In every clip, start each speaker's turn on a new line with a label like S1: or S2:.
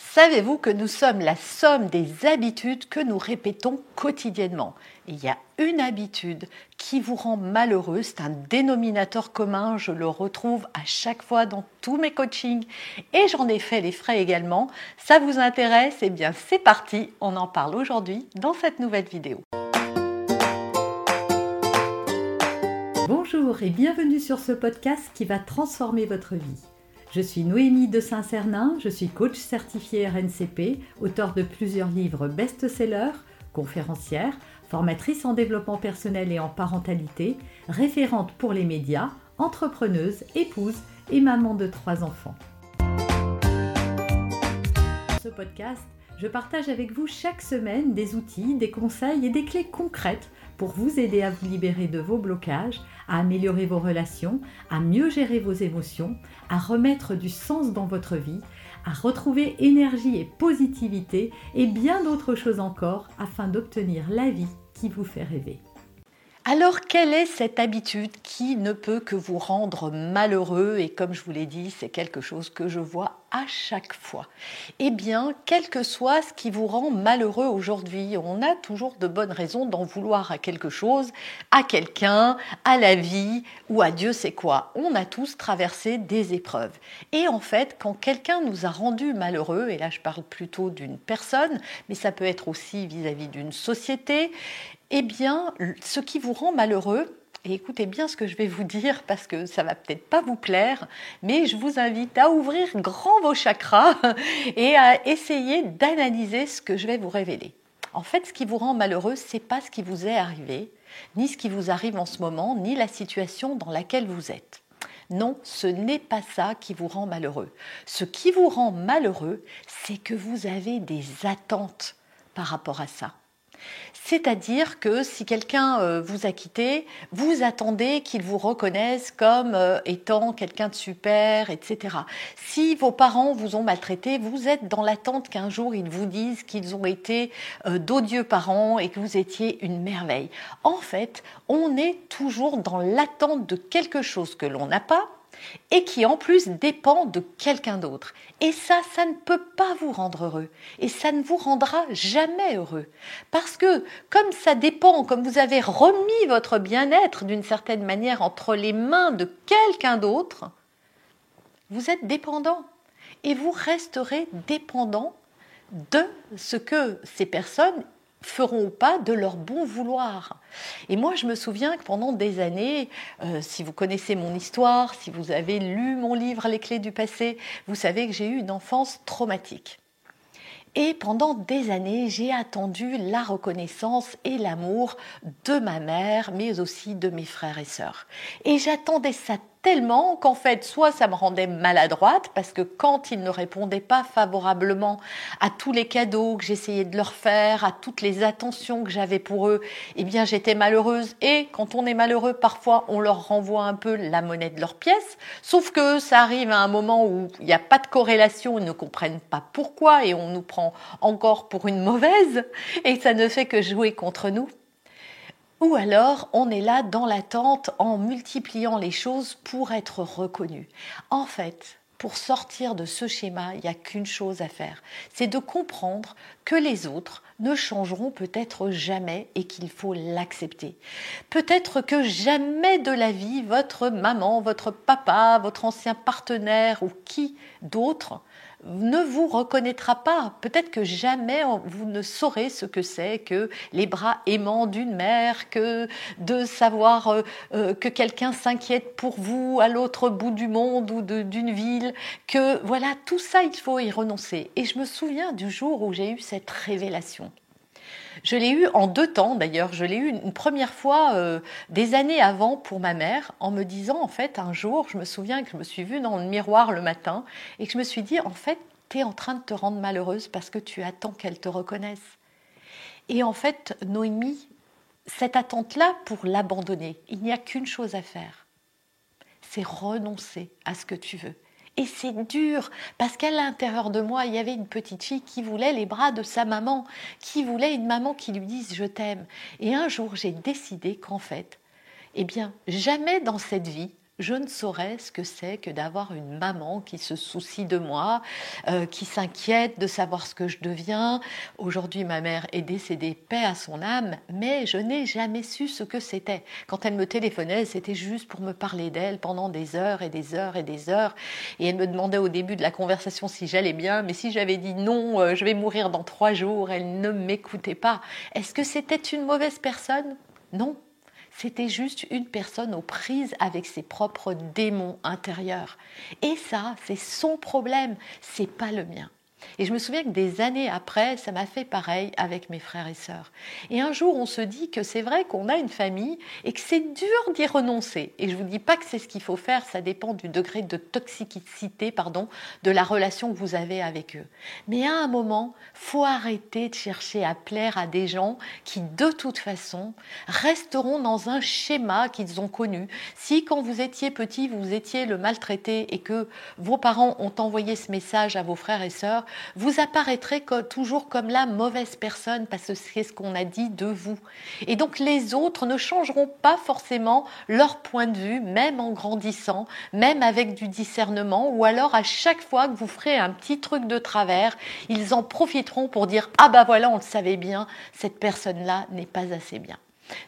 S1: Savez-vous que nous sommes la somme des habitudes que nous répétons quotidiennement? Il y a une habitude qui vous rend malheureux, c'est un dénominateur commun, je le retrouve à chaque fois dans tous mes coachings et j'en ai fait les frais également. Ça vous intéresse? Eh bien c'est parti, on en parle aujourd'hui dans cette nouvelle vidéo.
S2: Bonjour et bienvenue sur ce podcast qui va transformer votre vie. Je suis Noémie de Saint-Cernin, je suis coach certifié RNCP, auteur de plusieurs livres best-sellers, conférencière, formatrice en développement personnel et en parentalité, référente pour les médias, entrepreneuse, épouse et maman de trois enfants. Ce podcast, je partage avec vous chaque semaine des outils, des conseils et des clés concrètes pour vous aider à vous libérer de vos blocages, à améliorer vos relations, à mieux gérer vos émotions, à remettre du sens dans votre vie, à retrouver énergie et positivité et bien d'autres choses encore afin d'obtenir la vie qui vous fait rêver.
S1: Alors, quelle est cette habitude qui ne peut que vous rendre malheureux? Et comme je vous l'ai dit, c'est quelque chose que je vois à chaque fois. Eh bien, quel que soit ce qui vous rend malheureux aujourd'hui, on a toujours de bonnes raisons d'en vouloir à quelque chose, à quelqu'un, à la vie ou à Dieu sait quoi. On a tous traversé des épreuves. Et en fait, quand quelqu'un nous a rendu malheureux, et là je parle plutôt d'une personne, mais ça peut être aussi vis-à-vis d'une société, eh bien, ce qui vous rend malheureux, et écoutez bien ce que je vais vous dire parce que ça va peut-être pas vous plaire, mais je vous invite à ouvrir grand vos chakras et à essayer d'analyser ce que je vais vous révéler. En fait, ce qui vous rend malheureux, c'est pas ce qui vous est arrivé, ni ce qui vous arrive en ce moment, ni la situation dans laquelle vous êtes. Non, ce n'est pas ça qui vous rend malheureux. Ce qui vous rend malheureux, c'est que vous avez des attentes par rapport à ça. C'est-à-dire que si quelqu'un euh, vous a quitté, vous attendez qu'il vous reconnaisse comme euh, étant quelqu'un de super, etc. Si vos parents vous ont maltraité, vous êtes dans l'attente qu'un jour ils vous disent qu'ils ont été euh, d'odieux parents et que vous étiez une merveille. En fait, on est toujours dans l'attente de quelque chose que l'on n'a pas et qui en plus dépend de quelqu'un d'autre. Et ça, ça ne peut pas vous rendre heureux. Et ça ne vous rendra jamais heureux. Parce que comme ça dépend, comme vous avez remis votre bien-être d'une certaine manière entre les mains de quelqu'un d'autre, vous êtes dépendant. Et vous resterez dépendant de ce que ces personnes feront ou pas de leur bon vouloir. Et moi, je me souviens que pendant des années, euh, si vous connaissez mon histoire, si vous avez lu mon livre Les clés du passé, vous savez que j'ai eu une enfance traumatique. Et pendant des années, j'ai attendu la reconnaissance et l'amour de ma mère, mais aussi de mes frères et sœurs. Et j'attendais ça tellement qu'en fait, soit ça me rendait maladroite, parce que quand ils ne répondaient pas favorablement à tous les cadeaux que j'essayais de leur faire, à toutes les attentions que j'avais pour eux, eh bien j'étais malheureuse. Et quand on est malheureux, parfois on leur renvoie un peu la monnaie de leur pièce, sauf que ça arrive à un moment où il n'y a pas de corrélation, ils ne comprennent pas pourquoi, et on nous prend encore pour une mauvaise, et ça ne fait que jouer contre nous. Ou alors, on est là dans l'attente en multipliant les choses pour être reconnu. En fait, pour sortir de ce schéma, il n'y a qu'une chose à faire, c'est de comprendre que les autres ne changeront peut-être jamais et qu'il faut l'accepter. Peut-être que jamais de la vie, votre maman, votre papa, votre ancien partenaire ou qui d'autre ne vous reconnaîtra pas. Peut-être que jamais vous ne saurez ce que c'est que les bras aimants d'une mère, que de savoir euh, euh, que quelqu'un s'inquiète pour vous à l'autre bout du monde ou d'une ville, que voilà, tout ça, il faut y renoncer. Et je me souviens du jour où j'ai eu cette révélation. Je l'ai eu en deux temps d'ailleurs. Je l'ai eu une première fois euh, des années avant pour ma mère en me disant en fait un jour, je me souviens que je me suis vue dans le miroir le matin et que je me suis dit en fait, tu es en train de te rendre malheureuse parce que tu attends qu'elle te reconnaisse. Et en fait, Noémie, cette attente-là, pour l'abandonner, il n'y a qu'une chose à faire. C'est renoncer à ce que tu veux. Et c'est dur, parce qu'à l'intérieur de moi, il y avait une petite fille qui voulait les bras de sa maman, qui voulait une maman qui lui dise je t'aime. Et un jour, j'ai décidé qu'en fait, eh bien, jamais dans cette vie, je ne saurais ce que c'est que d'avoir une maman qui se soucie de moi, euh, qui s'inquiète de savoir ce que je deviens. Aujourd'hui, ma mère est décédée, paix à son âme, mais je n'ai jamais su ce que c'était. Quand elle me téléphonait, c'était juste pour me parler d'elle pendant des heures et des heures et des heures. Et elle me demandait au début de la conversation si j'allais bien, mais si j'avais dit non, euh, je vais mourir dans trois jours, elle ne m'écoutait pas. Est-ce que c'était une mauvaise personne? Non, c'était juste une personne aux prises avec ses propres démons intérieurs. Et ça, c'est son problème, c'est pas le mien. Et je me souviens que des années après, ça m'a fait pareil avec mes frères et sœurs. Et un jour, on se dit que c'est vrai qu'on a une famille et que c'est dur d'y renoncer. Et je vous dis pas que c'est ce qu'il faut faire, ça dépend du degré de toxicité, pardon, de la relation que vous avez avec eux. Mais à un moment, faut arrêter de chercher à plaire à des gens qui, de toute façon, resteront dans un schéma qu'ils ont connu. Si quand vous étiez petit, vous étiez le maltraité et que vos parents ont envoyé ce message à vos frères et sœurs, vous apparaîtrez toujours comme la mauvaise personne parce que c'est ce qu'on a dit de vous. Et donc les autres ne changeront pas forcément leur point de vue, même en grandissant, même avec du discernement, ou alors à chaque fois que vous ferez un petit truc de travers, ils en profiteront pour dire ah bah voilà, on le savait bien, cette personne-là n'est pas assez bien.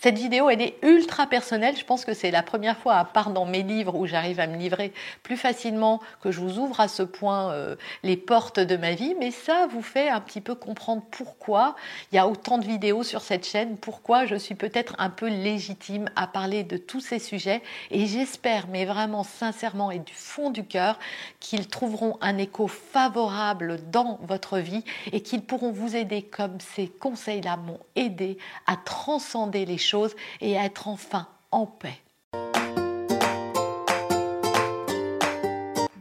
S1: Cette vidéo, elle est ultra personnelle. Je pense que c'est la première fois, à part dans mes livres, où j'arrive à me livrer plus facilement, que je vous ouvre à ce point euh, les portes de ma vie. Mais ça vous fait un petit peu comprendre pourquoi il y a autant de vidéos sur cette chaîne, pourquoi je suis peut-être un peu légitime à parler de tous ces sujets. Et j'espère, mais vraiment sincèrement et du fond du cœur, qu'ils trouveront un écho favorable dans votre vie et qu'ils pourront vous aider comme ces conseils-là m'ont aidé à transcender les choses et être enfin en paix.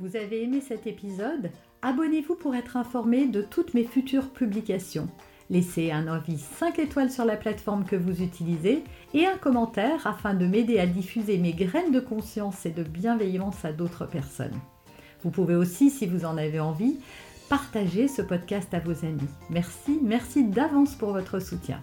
S2: Vous avez aimé cet épisode? Abonnez-vous pour être informé de toutes mes futures publications. Laissez un avis 5 étoiles sur la plateforme que vous utilisez et un commentaire afin de m'aider à diffuser mes graines de conscience et de bienveillance à d'autres personnes. Vous pouvez aussi, si vous en avez envie, partager ce podcast à vos amis. Merci, merci d'avance pour votre soutien.